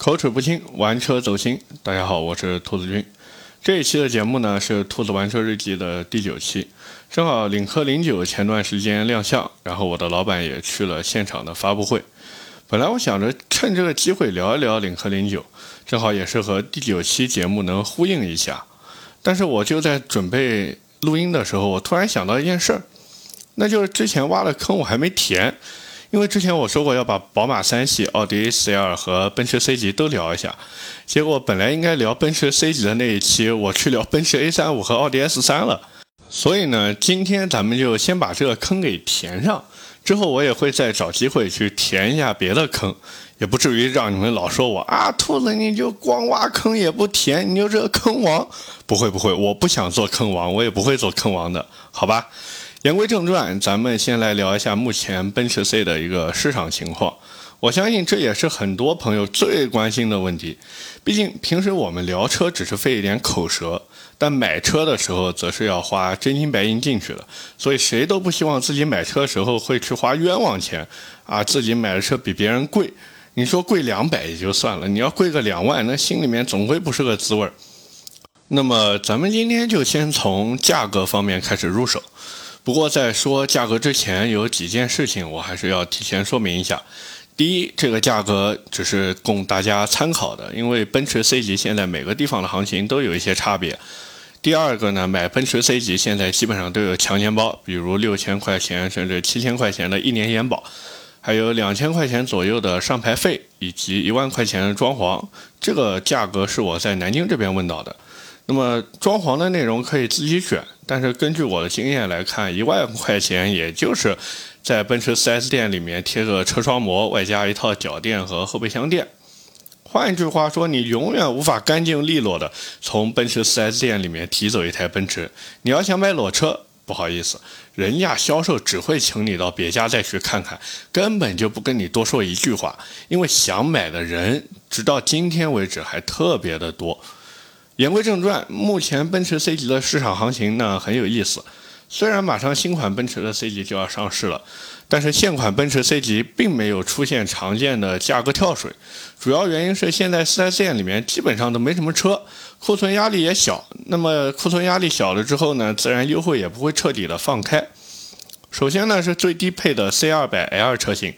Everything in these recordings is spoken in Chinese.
口齿不清，玩车走心。大家好，我是兔子君。这一期的节目呢是《兔子玩车日记》的第九期，正好领克零九前段时间亮相，然后我的老板也去了现场的发布会。本来我想着趁这个机会聊一聊领克零九，正好也是和第九期节目能呼应一下。但是我就在准备录音的时候，我突然想到一件事儿，那就是之前挖的坑我还没填。因为之前我说过要把宝马三系、奥迪 A4L 和奔驰 C 级都聊一下，结果本来应该聊奔驰 C 级的那一期，我去聊奔驰 A35 和奥迪 S3 了。所以呢，今天咱们就先把这个坑给填上，之后我也会再找机会去填一下别的坑，也不至于让你们老说我啊，兔子你就光挖坑也不填，你就这个坑王。不会不会，我不想做坑王，我也不会做坑王的，好吧？言归正传，咱们先来聊一下目前奔驰 C 的一个市场情况。我相信这也是很多朋友最关心的问题。毕竟平时我们聊车只是费一点口舌，但买车的时候则是要花真金白银进去的。所以谁都不希望自己买车的时候会去花冤枉钱啊！自己买的车比别人贵，你说贵两百也就算了，你要贵个两万，那心里面总归不是个滋味儿。那么咱们今天就先从价格方面开始入手。不过在说价格之前，有几件事情我还是要提前说明一下。第一，这个价格只是供大家参考的，因为奔驰 C 级现在每个地方的行情都有一些差别。第二个呢，买奔驰 C 级现在基本上都有强奸包，比如六千块钱甚至七千块钱的一年延保，还有两千块钱左右的上牌费，以及一万块钱的装潢。这个价格是我在南京这边问到的。那么装潢的内容可以自己选，但是根据我的经验来看，一万块钱也就是在奔驰 4S 店里面贴个车窗膜，外加一套脚垫和后备箱垫。换一句话说，你永远无法干净利落的从奔驰 4S 店里面提走一台奔驰。你要想买裸车，不好意思，人家销售只会请你到别家再去看看，根本就不跟你多说一句话，因为想买的人直到今天为止还特别的多。言归正传，目前奔驰 C 级的市场行情呢很有意思。虽然马上新款奔驰的 C 级就要上市了，但是现款奔驰 C 级并没有出现常见的价格跳水。主要原因是现在 4S 店里面基本上都没什么车，库存压力也小。那么库存压力小了之后呢，自然优惠也不会彻底的放开。首先呢是最低配的 C200L 车型，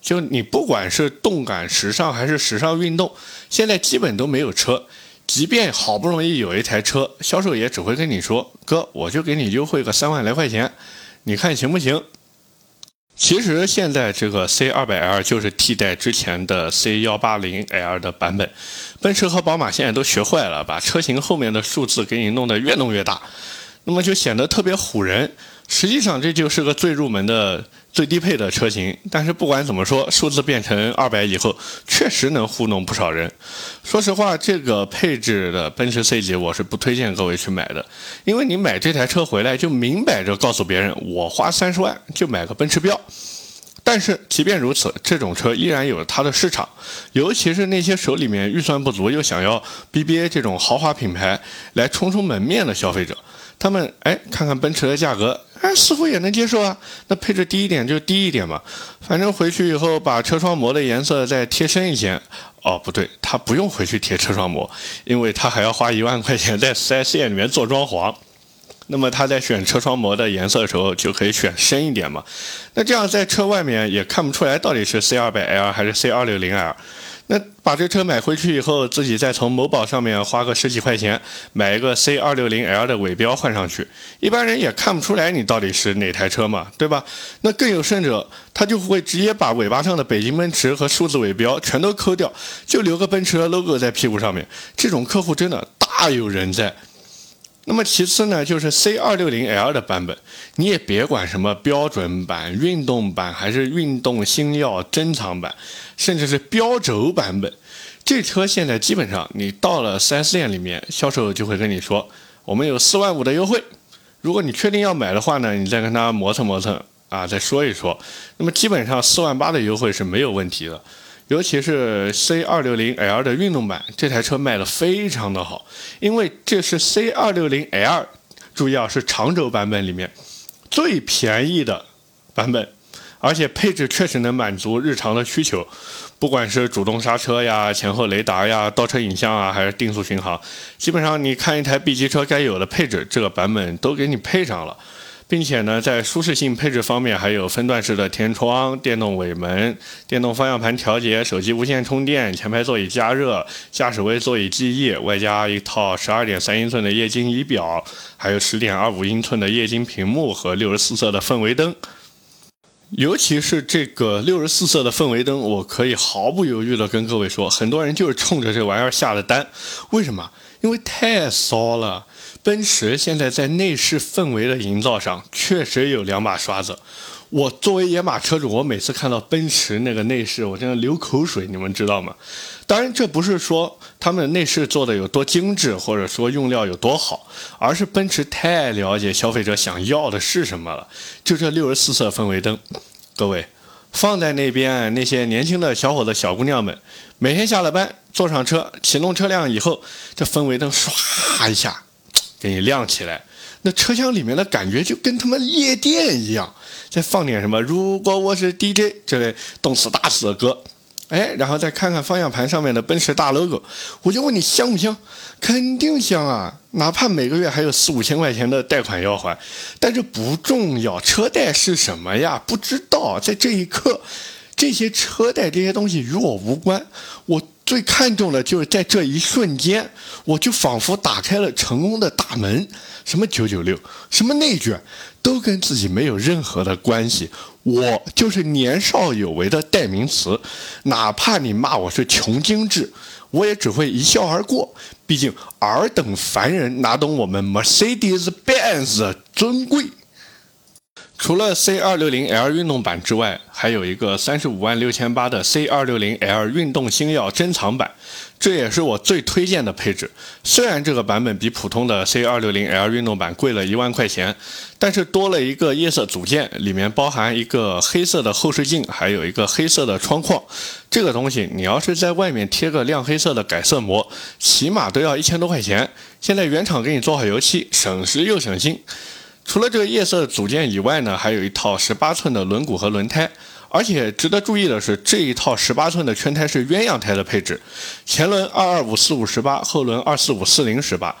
就你不管是动感时尚还是时尚运动，现在基本都没有车。即便好不容易有一台车，销售也只会跟你说：“哥，我就给你优惠个三万来块钱，你看行不行？”其实现在这个 C 二百 L 就是替代之前的 C 幺八零 L 的版本。奔驰和宝马现在都学坏了，把车型后面的数字给你弄得越弄越大，那么就显得特别唬人。实际上这就是个最入门的。最低配的车型，但是不管怎么说，数字变成二百以后，确实能糊弄不少人。说实话，这个配置的奔驰 C 级我是不推荐各位去买的，因为你买这台车回来就明摆着告诉别人，我花三十万就买个奔驰标。但是即便如此，这种车依然有它的市场，尤其是那些手里面预算不足又想要 BBA 这种豪华品牌来冲冲门面的消费者。他们哎，看看奔驰的价格，哎，似乎也能接受啊。那配置低一点就低一点嘛，反正回去以后把车窗膜的颜色再贴深一些。哦，不对，他不用回去贴车窗膜，因为他还要花一万块钱在 4S 店里面做装潢。那么他在选车窗膜的颜色的时候，就可以选深一点嘛。那这样在车外面也看不出来到底是 C200L 还是 C260L。那把这车买回去以后，自己再从某宝上面花个十几块钱买一个 C 二六零 L 的尾标换上去，一般人也看不出来你到底是哪台车嘛，对吧？那更有甚者，他就会直接把尾巴上的北京奔驰和数字尾标全都抠掉，就留个奔驰的 logo 在屁股上面。这种客户真的大有人在。那么其次呢，就是 C 二六零 L 的版本，你也别管什么标准版、运动版还是运动星耀珍藏版，甚至是标轴版本，这车现在基本上你到了 4S 店里面，销售就会跟你说，我们有四万五的优惠。如果你确定要买的话呢，你再跟他磨蹭磨蹭啊，再说一说。那么基本上四万八的优惠是没有问题的。尤其是 C 二六零 L 的运动版，这台车卖的非常的好，因为这是 C 二六零 L，注意啊，是长轴版本里面最便宜的版本而且配置确实能满足日常的需求，不管是主动刹车呀、前后雷达呀、倒车影像啊，还是定速巡航，基本上你看一台 B 级车该有的配置，这个版本都给你配上了。并且呢，在舒适性配置方面，还有分段式的天窗、电动尾门、电动方向盘调节、手机无线充电、前排座椅加热、驾驶位座椅记忆，外加一套十二点三英寸的液晶仪表，还有十点二五英寸的液晶屏幕和六十四色的氛围灯。尤其是这个六十四色的氛围灯，我可以毫不犹豫地跟各位说，很多人就是冲着这玩意儿下的单。为什么？因为太骚了。奔驰现在在内饰氛围的营造上确实有两把刷子。我作为野马车主，我每次看到奔驰那个内饰，我真的流口水，你们知道吗？当然，这不是说他们内饰做的有多精致，或者说用料有多好，而是奔驰太了解消费者想要的是什么了。就这六十四色氛围灯，各位放在那边，那些年轻的小伙子、小姑娘们，每天下了班坐上车，启动车辆以后，这氛围灯唰一下。给你亮起来，那车厢里面的感觉就跟他妈夜店一样。再放点什么？如果我是 DJ 这类动次打次的歌，哎，然后再看看方向盘上面的奔驰大 logo，我就问你香不香？肯定香啊！哪怕每个月还有四五千块钱的贷款要还，但这不重要。车贷是什么呀？不知道。在这一刻，这些车贷这些东西与我无关。我。最看重的就是在这一瞬间，我就仿佛打开了成功的大门。什么九九六，什么内卷，都跟自己没有任何的关系。我就是年少有为的代名词。哪怕你骂我是穷精致，我也只会一笑而过。毕竟尔等凡人哪懂我们 Mercedes Benz 的尊贵。除了 C 二六零 L 运动版之外，还有一个三十五万六千八的 C 二六零 L 运动星耀珍藏版，这也是我最推荐的配置。虽然这个版本比普通的 C 二六零 L 运动版贵了一万块钱，但是多了一个夜色组件，里面包含一个黑色的后视镜，还有一个黑色的窗框。这个东西你要是在外面贴个亮黑色的改色膜，起码都要一千多块钱。现在原厂给你做好油漆，省时又省心。除了这个夜色组件以外呢，还有一套十八寸的轮毂和轮胎，而且值得注意的是，这一套十八寸的圈胎是鸳鸯胎的配置，前轮二二五四五十八，后轮二四五四零十八。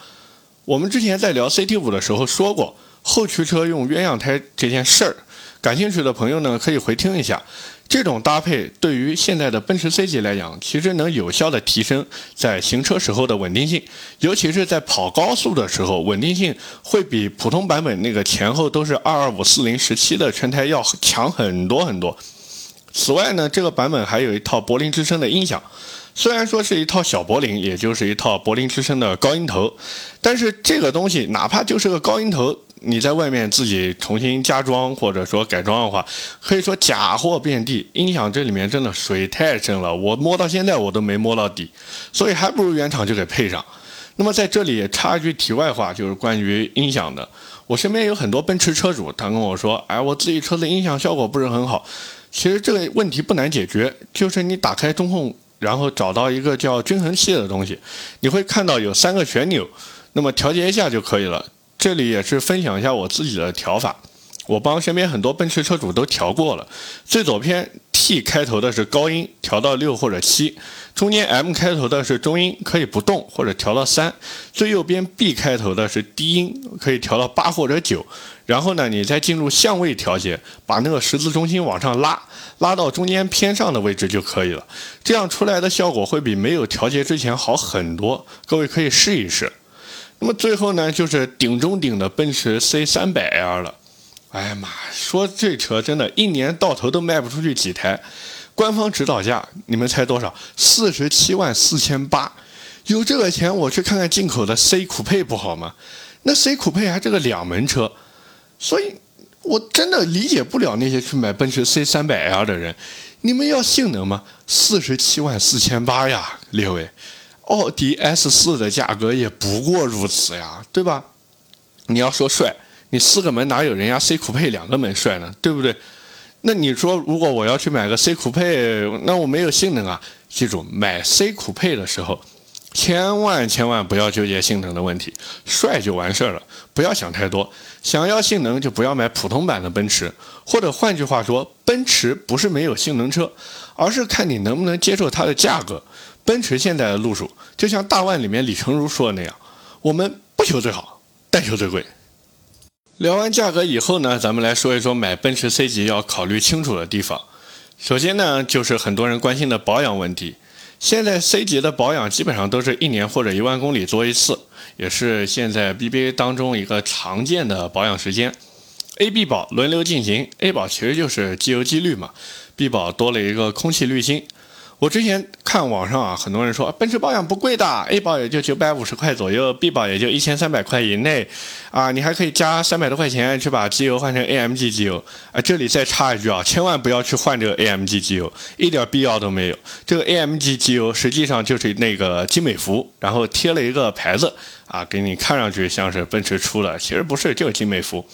我们之前在聊 CT 五的时候说过，后驱车用鸳鸯胎这件事儿，感兴趣的朋友呢可以回听一下。这种搭配对于现在的奔驰 C 级来讲，其实能有效的提升在行车时候的稳定性，尤其是在跑高速的时候，稳定性会比普通版本那个前后都是二二五四零十七的全胎要强很多很多。此外呢，这个版本还有一套柏林之声的音响，虽然说是一套小柏林，也就是一套柏林之声的高音头，但是这个东西哪怕就是个高音头。你在外面自己重新加装或者说改装的话，可以说假货遍地。音响这里面真的水太深了，我摸到现在我都没摸到底，所以还不如原厂就给配上。那么在这里插一句题外话，就是关于音响的。我身边有很多奔驰车主，他跟我说：“哎，我自己车子音响效果不是很好。”其实这个问题不难解决，就是你打开中控，然后找到一个叫均衡器的东西，你会看到有三个旋钮，那么调节一下就可以了。这里也是分享一下我自己的调法，我帮身边很多奔驰车主都调过了。最左边 T 开头的是高音，调到六或者七；中间 M 开头的是中音，可以不动或者调到三；最右边 B 开头的是低音，可以调到八或者九。然后呢，你再进入相位调节，把那个十字中心往上拉，拉到中间偏上的位置就可以了。这样出来的效果会比没有调节之前好很多。各位可以试一试。那么最后呢，就是顶中顶的奔驰 C 三百 L 了。哎呀妈，说这车真的一年到头都卖不出去几台。官方指导价，你们猜多少？四十七万四千八。有这个钱，我去看看进口的 C 酷配不好吗？那 C 酷配还是个两门车，所以我真的理解不了那些去买奔驰 C 三百 L 的人。你们要性能吗？四十七万四千八呀，列位。奥迪 S 四的价格也不过如此呀，对吧？你要说帅，你四个门哪有人家 C 酷配两个门帅呢？对不对？那你说如果我要去买个 C 酷配，那我没有性能啊。记住，买 C 酷配的时候，千万千万不要纠结性能的问题，帅就完事儿了，不要想太多。想要性能就不要买普通版的奔驰，或者换句话说，奔驰不是没有性能车，而是看你能不能接受它的价格。奔驰现在的路数，就像大腕里面李成儒说的那样，我们不求最好，但求最贵。聊完价格以后呢，咱们来说一说买奔驰 C 级要考虑清楚的地方。首先呢，就是很多人关心的保养问题。现在 C 级的保养基本上都是一年或者一万公里做一次，也是现在 BBA 当中一个常见的保养时间。A、B 保轮流进行，A 保其实就是机油机滤嘛，B 保多了一个空气滤芯。我之前看网上啊，很多人说奔驰保养不贵的，A 保也就九百五十块左右，B 保也就一千三百块以内，啊，你还可以加三百多块钱去把机油换成 AMG 机油啊。这里再插一句啊，千万不要去换这个 AMG 机油，一点必要都没有。这个 AMG 机油实际上就是那个金美孚，然后贴了一个牌子啊，给你看上去像是奔驰出的，其实不是，就是金美孚。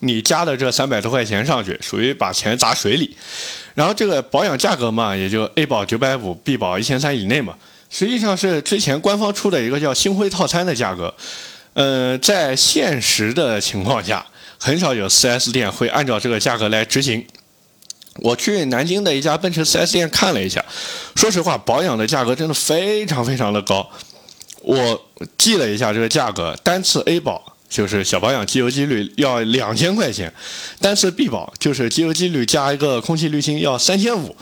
你加的这三百多块钱上去，属于把钱砸水里。然后这个保养价格嘛，也就 A 保九百五，B 保一千三以内嘛。实际上是之前官方出的一个叫星辉套餐的价格。呃，在现实的情况下，很少有 4S 店会按照这个价格来执行。我去南京的一家奔驰 4S 店看了一下，说实话，保养的价格真的非常非常的高。我记了一下这个价格，单次 A 保。就是小保养机油机滤要两千块钱，单次 B 保就是机油机滤加一个空气滤芯要三千五。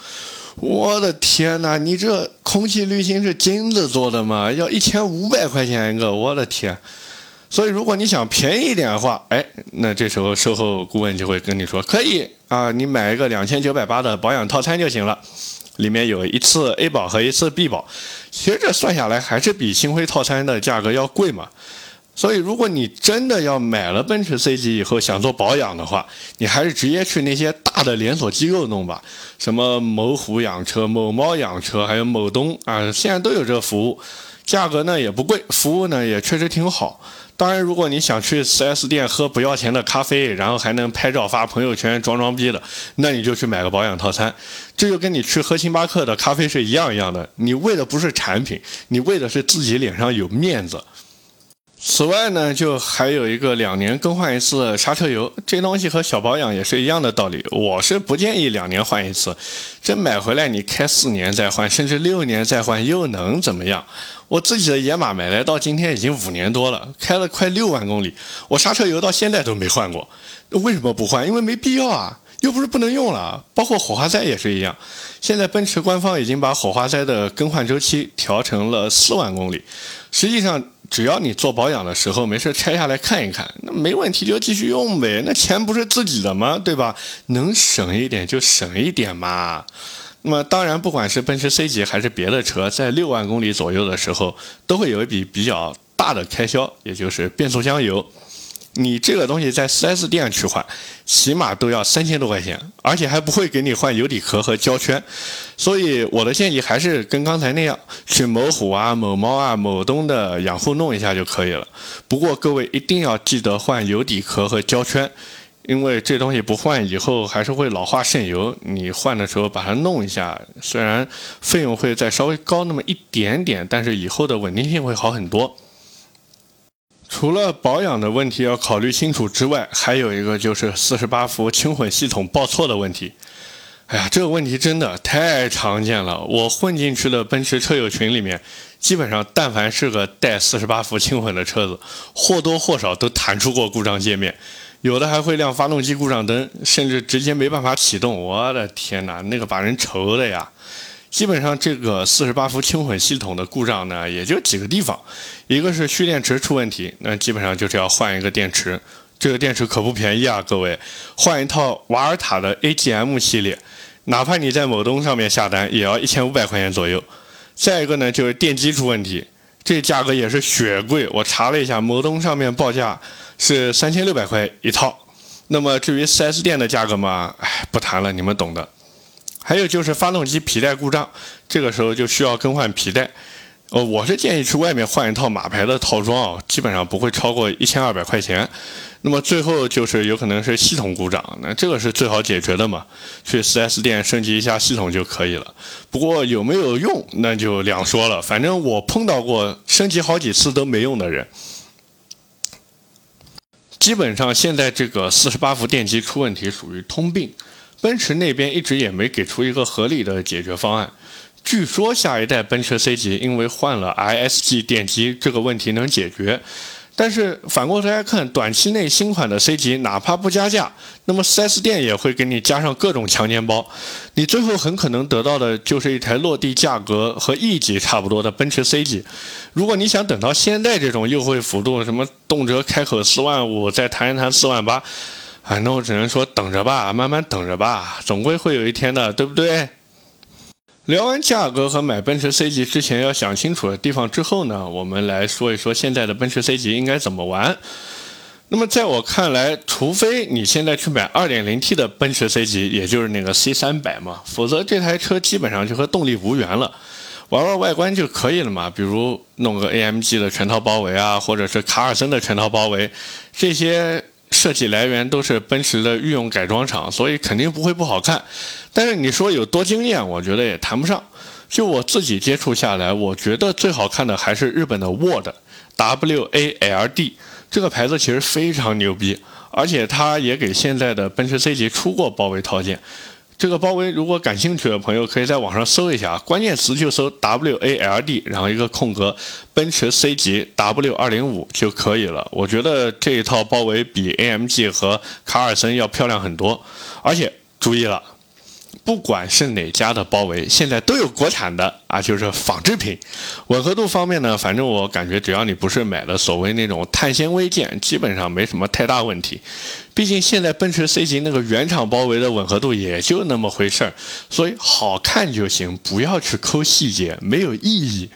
我的天哪，你这空气滤芯是金子做的吗？要一千五百块钱一个，我的天！所以如果你想便宜一点的话，哎，那这时候售后顾问就会跟你说，可以啊，你买一个两千九百八的保养套餐就行了，里面有一次 A 保和一次 B 保，其实这算下来还是比星辉套餐的价格要贵嘛。所以，如果你真的要买了奔驰 C 级以后想做保养的话，你还是直接去那些大的连锁机构弄吧，什么某虎养车、某猫养车，还有某东啊，现在都有这个服务，价格呢也不贵，服务呢也确实挺好。当然，如果你想去 4S 店喝不要钱的咖啡，然后还能拍照发朋友圈装装逼的，那你就去买个保养套餐，这就跟你去喝星巴克的咖啡是一样一样的。你为的不是产品，你为的是自己脸上有面子。此外呢，就还有一个两年更换一次刹车油，这东西和小保养也是一样的道理。我是不建议两年换一次，这买回来你开四年再换，甚至六年再换，又能怎么样？我自己的野马买来到今天已经五年多了，开了快六万公里，我刹车油到现在都没换过。为什么不换？因为没必要啊，又不是不能用了。包括火花塞也是一样，现在奔驰官方已经把火花塞的更换周期调成了四万公里，实际上。只要你做保养的时候没事拆下来看一看，那没问题就继续用呗。那钱不是自己的吗？对吧？能省一点就省一点嘛。那么当然，不管是奔驰 C 级还是别的车，在六万公里左右的时候，都会有一笔比较大的开销，也就是变速箱油。你这个东西在 4S 店去换，起码都要三千多块钱，而且还不会给你换油底壳和胶圈，所以我的建议还是跟刚才那样，去某虎啊、某猫啊、某东的养护弄一下就可以了。不过各位一定要记得换油底壳和胶圈，因为这东西不换以后还是会老化渗油。你换的时候把它弄一下，虽然费用会再稍微高那么一点点，但是以后的稳定性会好很多。除了保养的问题要考虑清楚之外，还有一个就是四十八伏轻混系统报错的问题。哎呀，这个问题真的太常见了。我混进去的奔驰车友群里面，基本上但凡是个带四十八伏轻混的车子，或多或少都弹出过故障界面，有的还会亮发动机故障灯，甚至直接没办法启动。我的天哪，那个把人愁的呀！基本上这个四十八伏轻混系统的故障呢，也就几个地方，一个是蓄电池出问题，那基本上就是要换一个电池，这个电池可不便宜啊，各位，换一套瓦尔塔的 AGM 系列，哪怕你在某东上面下单，也要一千五百块钱左右。再一个呢，就是电机出问题，这价格也是血贵，我查了一下，某东上面报价是三千六百块一套，那么至于 4S 店的价格嘛，哎，不谈了，你们懂的。还有就是发动机皮带故障，这个时候就需要更换皮带。呃，我是建议去外面换一套马牌的套装啊，基本上不会超过一千二百块钱。那么最后就是有可能是系统故障，那这个是最好解决的嘛，去 4S 店升级一下系统就可以了。不过有没有用，那就两说了。反正我碰到过升级好几次都没用的人。基本上现在这个四十八伏电机出问题属于通病，奔驰那边一直也没给出一个合理的解决方案。据说下一代奔驰 C 级因为换了 ISG 电机，这个问题能解决。但是反过头来看，短期内新款的 C 级哪怕不加价，那么 4S 店也会给你加上各种强奸包，你最后很可能得到的就是一台落地价格和 E 级差不多的奔驰 C 级。如果你想等到现在这种优惠幅度，什么动辄开口四万五，再谈一谈四万八，哎，那我只能说等着吧，慢慢等着吧，总归会有一天的，对不对？聊完价格和买奔驰 C 级之前要想清楚的地方之后呢，我们来说一说现在的奔驰 C 级应该怎么玩。那么在我看来，除非你现在去买 2.0T 的奔驰 C 级，也就是那个 C300 嘛，否则这台车基本上就和动力无缘了。玩玩外观就可以了嘛，比如弄个 AMG 的全套包围啊，或者是卡尔森的全套包围，这些。设计来源都是奔驰的御用改装厂，所以肯定不会不好看。但是你说有多惊艳，我觉得也谈不上。就我自己接触下来，我觉得最好看的还是日本的 Ward，W A L D 这个牌子其实非常牛逼，而且它也给现在的奔驰 C 级出过包围套件。这个包围，如果感兴趣的朋友可以在网上搜一下，关键词就搜 W A L D，然后一个空格，奔驰 C 级 W 二零五就可以了。我觉得这一套包围比 A M G 和卡尔森要漂亮很多，而且注意了。不管是哪家的包围，现在都有国产的啊，就是仿制品。吻合度方面呢，反正我感觉只要你不是买的所谓那种碳纤维件，基本上没什么太大问题。毕竟现在奔驰 C 级那个原厂包围的吻合度也就那么回事儿，所以好看就行，不要去抠细节，没有意义。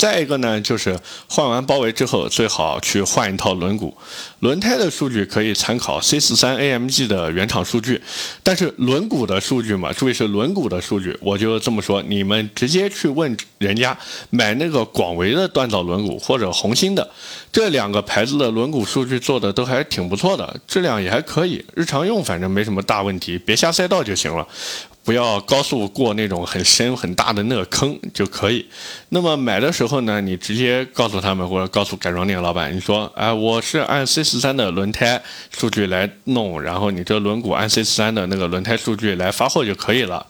再一个呢，就是换完包围之后，最好去换一套轮毂。轮胎的数据可以参考 C43 AMG 的原厂数据，但是轮毂的数据嘛，注意是轮毂的数据，我就这么说，你们直接去问人家买那个广维的锻造轮毂或者红星的，这两个牌子的轮毂数据做的都还挺不错的，质量也还可以，日常用反正没什么大问题，别下赛道就行了。不要高速过那种很深很大的那个坑就可以。那么买的时候呢，你直接告诉他们或者告诉改装店老板，你说，哎，我是按 C 四三的轮胎数据来弄，然后你这轮毂按 C 四三的那个轮胎数据来发货就可以了。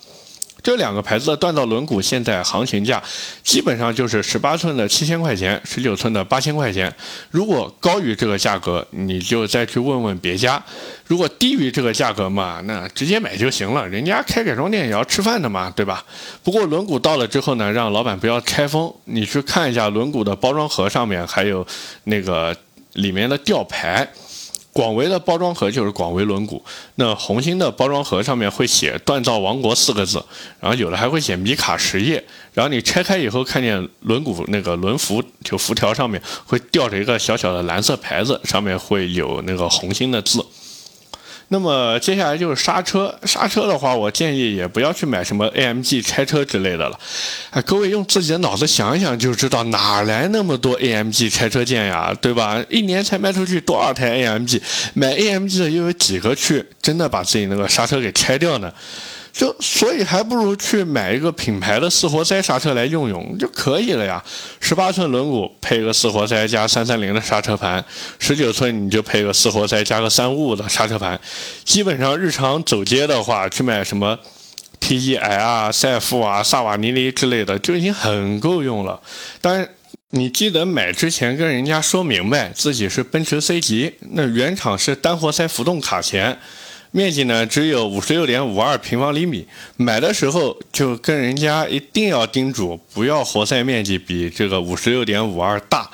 这两个牌子的锻造轮毂现在行情价基本上就是十八寸的七千块钱，十九寸的八千块钱。如果高于这个价格，你就再去问问别家；如果低于这个价格嘛，那直接买就行了。人家开改装店也要吃饭的嘛，对吧？不过轮毂到了之后呢，让老板不要拆封，你去看一下轮毂的包装盒上面还有那个里面的吊牌。广维的包装盒就是广维轮毂，那红星的包装盒上面会写“锻造王国”四个字，然后有的还会写米卡实业，然后你拆开以后看见轮毂那个轮辐就辐条上面会吊着一个小小的蓝色牌子，上面会有那个红星的字。那么接下来就是刹车，刹车的话，我建议也不要去买什么 AMG 拆车之类的了。哎，各位用自己的脑子想一想就知道，哪来那么多 AMG 拆车件呀？对吧？一年才卖出去多少台 AMG？买 AMG 的又有几个去真的把自己那个刹车给拆掉呢？就所以还不如去买一个品牌的四活塞刹车来用用就可以了呀。十八寸轮毂配个四活塞加三三零的刹车盘，十九寸你就配个四活塞加个三五五的刹车盘。基本上日常走街的话，去买什么 T E I 啊、赛富啊、萨瓦尼尼之类的就已经很够用了。但，你记得买之前跟人家说明白自己是奔驰 C 级，那原厂是单活塞浮动卡钳。面积呢只有五十六点五二平方厘米，买的时候就跟人家一定要叮嘱，不要活塞面积比这个五十六点五二大。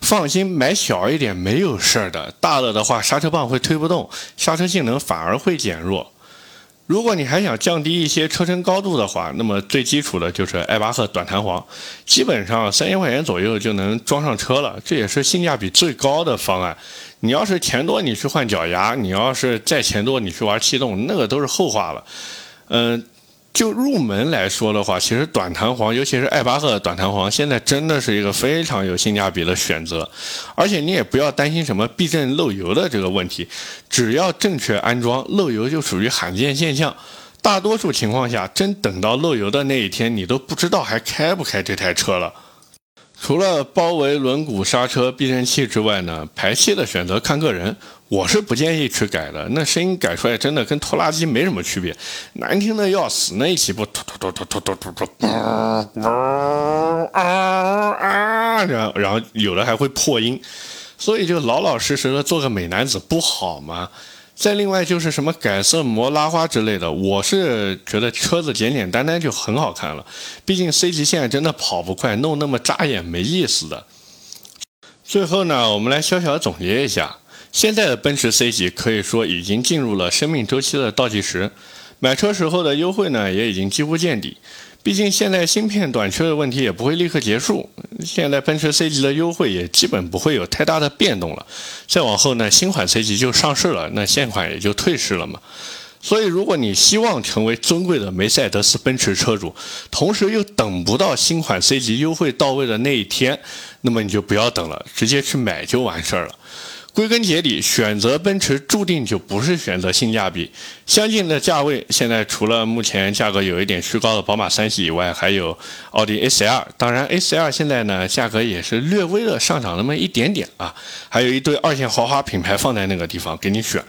放心，买小一点没有事儿的，大了的话刹车棒会推不动，刹车性能反而会减弱。如果你还想降低一些车身高度的话，那么最基础的就是艾巴赫短弹簧，基本上三千块钱左右就能装上车了，这也是性价比最高的方案。你要是钱多，你去换脚牙；你要是再钱多，你去玩气动，那个都是后话了。嗯，就入门来说的话，其实短弹簧，尤其是艾巴赫的短弹簧，现在真的是一个非常有性价比的选择。而且你也不要担心什么避震漏油的这个问题，只要正确安装，漏油就属于罕见现象。大多数情况下，真等到漏油的那一天，你都不知道还开不开这台车了。除了包围轮毂、刹车、避震器之外呢，排气的选择看个人。我是不建议去改的，那声音改出来真的跟拖拉机没什么区别，难听的要死。那一起步，突突突突突突突突，啊啊，然后然后有的还会破音，所以就老老实实的做个美男子不好吗？再另外就是什么改色膜、拉花之类的，我是觉得车子简简单单就很好看了。毕竟 C 级现在真的跑不快，弄那么扎眼没意思的。最后呢，我们来小小总结一下。现在的奔驰 C 级可以说已经进入了生命周期的倒计时，买车时候的优惠呢也已经几乎见底。毕竟现在芯片短缺的问题也不会立刻结束，现在奔驰 C 级的优惠也基本不会有太大的变动了。再往后呢，新款 C 级就上市了，那现款也就退市了嘛。所以，如果你希望成为尊贵的梅赛德斯奔驰车主，同时又等不到新款 C 级优惠到位的那一天，那么你就不要等了，直接去买就完事儿了。归根结底，选择奔驰注定就不是选择性价比。相近的价位，现在除了目前价格有一点虚高的宝马三系以外，还有奥迪 A4L。当然，A4L 现在呢价格也是略微的上涨那么一点点啊。还有一堆二线豪华品牌放在那个地方给你选。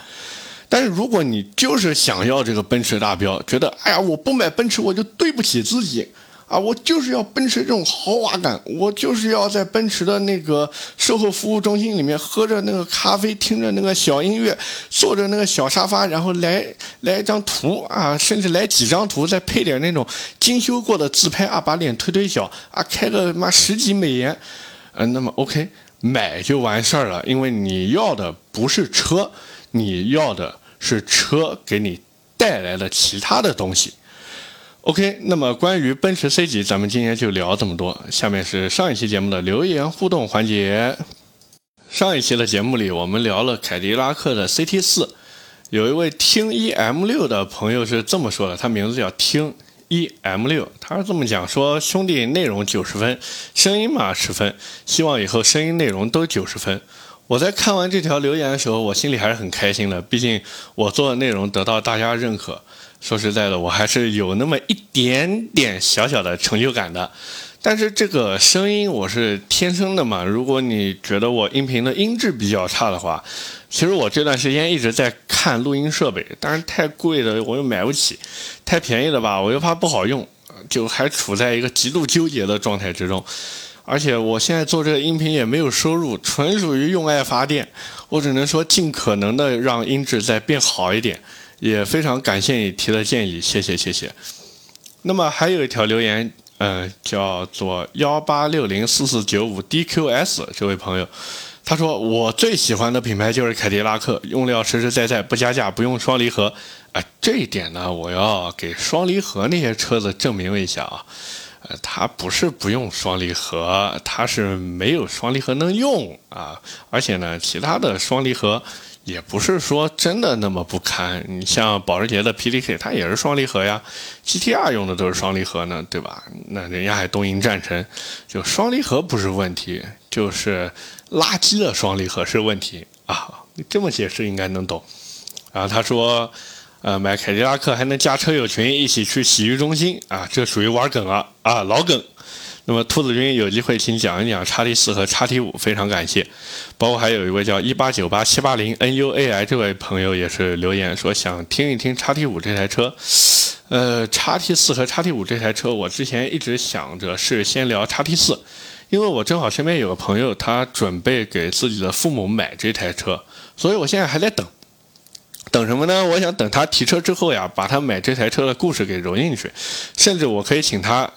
但是如果你就是想要这个奔驰大标，觉得哎呀我不买奔驰我就对不起自己。啊，我就是要奔驰这种豪华感，我就是要在奔驰的那个售后服务中心里面喝着那个咖啡，听着那个小音乐，坐着那个小沙发，然后来来一张图啊，甚至来几张图，再配点那种精修过的自拍啊，把脸推推小啊，开个妈十级美颜，嗯，那么 OK，买就完事儿了，因为你要的不是车，你要的是车给你带来的其他的东西。OK，那么关于奔驰 C 级，咱们今天就聊这么多。下面是上一期节目的留言互动环节。上一期的节目里，我们聊了凯迪拉克的 CT 四。有一位听一 M 六的朋友是这么说的，他名字叫听一 M 六，他是这么讲说：兄弟，内容九十分，声音嘛十分，希望以后声音内容都九十分。我在看完这条留言的时候，我心里还是很开心的，毕竟我做的内容得到大家认可。说实在的，我还是有那么一点点小小的成就感的。但是这个声音我是天生的嘛。如果你觉得我音频的音质比较差的话，其实我这段时间一直在看录音设备，但是太贵的我又买不起，太便宜的吧我又怕不好用，就还处在一个极度纠结的状态之中。而且我现在做这个音频也没有收入，纯属于用爱发电。我只能说尽可能的让音质再变好一点。也非常感谢你提的建议，谢谢谢谢。那么还有一条留言，嗯，叫做幺八六零四四九五 DQS 这位朋友，他说我最喜欢的品牌就是凯迪拉克，用料实实在在，不加价，不用双离合。啊，这一点呢，我要给双离合那些车子证明一下啊，呃，它不是不用双离合，它是没有双离合能用啊，而且呢，其他的双离合。也不是说真的那么不堪，你像保时捷的 PDK，它也是双离合呀，GTR 用的都是双离合呢，对吧？那人家还东瀛战神，就双离合不是问题，就是垃圾的双离合是问题啊！这么解释应该能懂。然后他说，呃，买凯迪拉克还能加车友群一起去洗浴中心啊，这属于玩梗了啊，老梗。那么兔子君有机会请讲一讲叉 T 四和叉 T 五，非常感谢。包括还有一位叫一八九八七八零 NUAI 这位朋友也是留言说想听一听叉 T 五这台车。呃，叉 T 四和叉 T 五这台车，我之前一直想着是先聊叉 T 四，因为我正好身边有个朋友他准备给自己的父母买这台车，所以我现在还在等。等什么呢？我想等他提车之后呀，把他买这台车的故事给融进去，甚至我可以请他。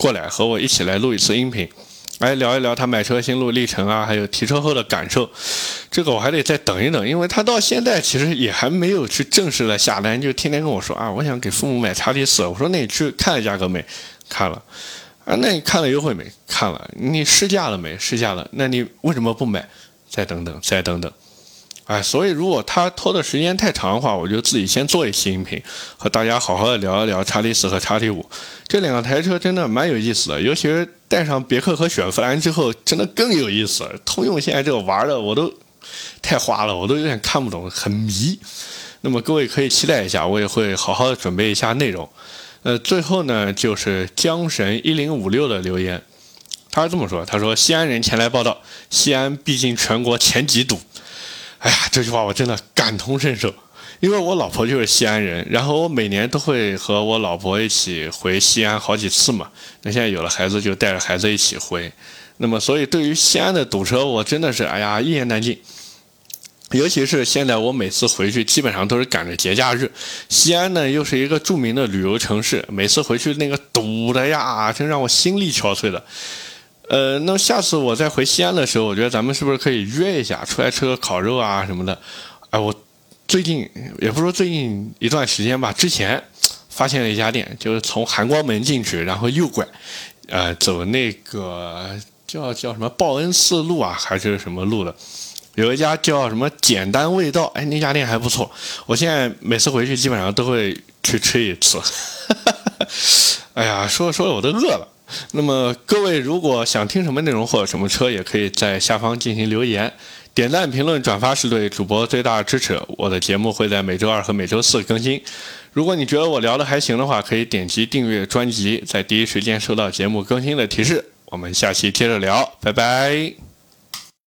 过来和我一起来录一次音频，来聊一聊他买车心路历程啊，还有提车后的感受。这个我还得再等一等，因为他到现在其实也还没有去正式的下单，就天天跟我说啊，我想给父母买叉 T 四。我说那你去看了价格没？看了。啊，那你看了优惠没？看了。你试驾了没？试驾了。那你为什么不买？再等等，再等等。哎，所以如果他拖的时间太长的话，我就自己先做一期音频，和大家好好的聊一聊叉 T 四和叉 T 五这两个台车，真的蛮有意思的。尤其是带上别克和雪佛兰之后，真的更有意思。通用现在这个玩的我都太花了，我都有点看不懂，很迷。那么各位可以期待一下，我也会好好的准备一下内容。呃，最后呢，就是江神一零五六的留言，他是这么说：他说西安人前来报道，西安毕竟全国前几堵。哎呀，这句话我真的感同身受，因为我老婆就是西安人，然后我每年都会和我老婆一起回西安好几次嘛。那现在有了孩子，就带着孩子一起回。那么，所以对于西安的堵车，我真的是哎呀一言难尽。尤其是现在我每次回去，基本上都是赶着节假日。西安呢，又是一个著名的旅游城市，每次回去那个堵的呀，真让我心力憔悴的。呃，那下次我再回西安的时候，我觉得咱们是不是可以约一下，出来吃个烤肉啊什么的？哎，我最近也不说最近一段时间吧，之前发现了一家店，就是从含光门进去，然后右拐，呃，走那个叫叫什么报恩寺路啊，还是什么路的，有一家叫什么简单味道，哎，那家店还不错。我现在每次回去基本上都会去吃一次。哎呀，说着说着我都饿了。那么各位如果想听什么内容或者什么车，也可以在下方进行留言、点赞、评论、转发是对主播最大的支持。我的节目会在每周二和每周四更新。如果你觉得我聊的还行的话，可以点击订阅专辑，在第一时间收到节目更新的提示。我们下期接着聊，拜拜。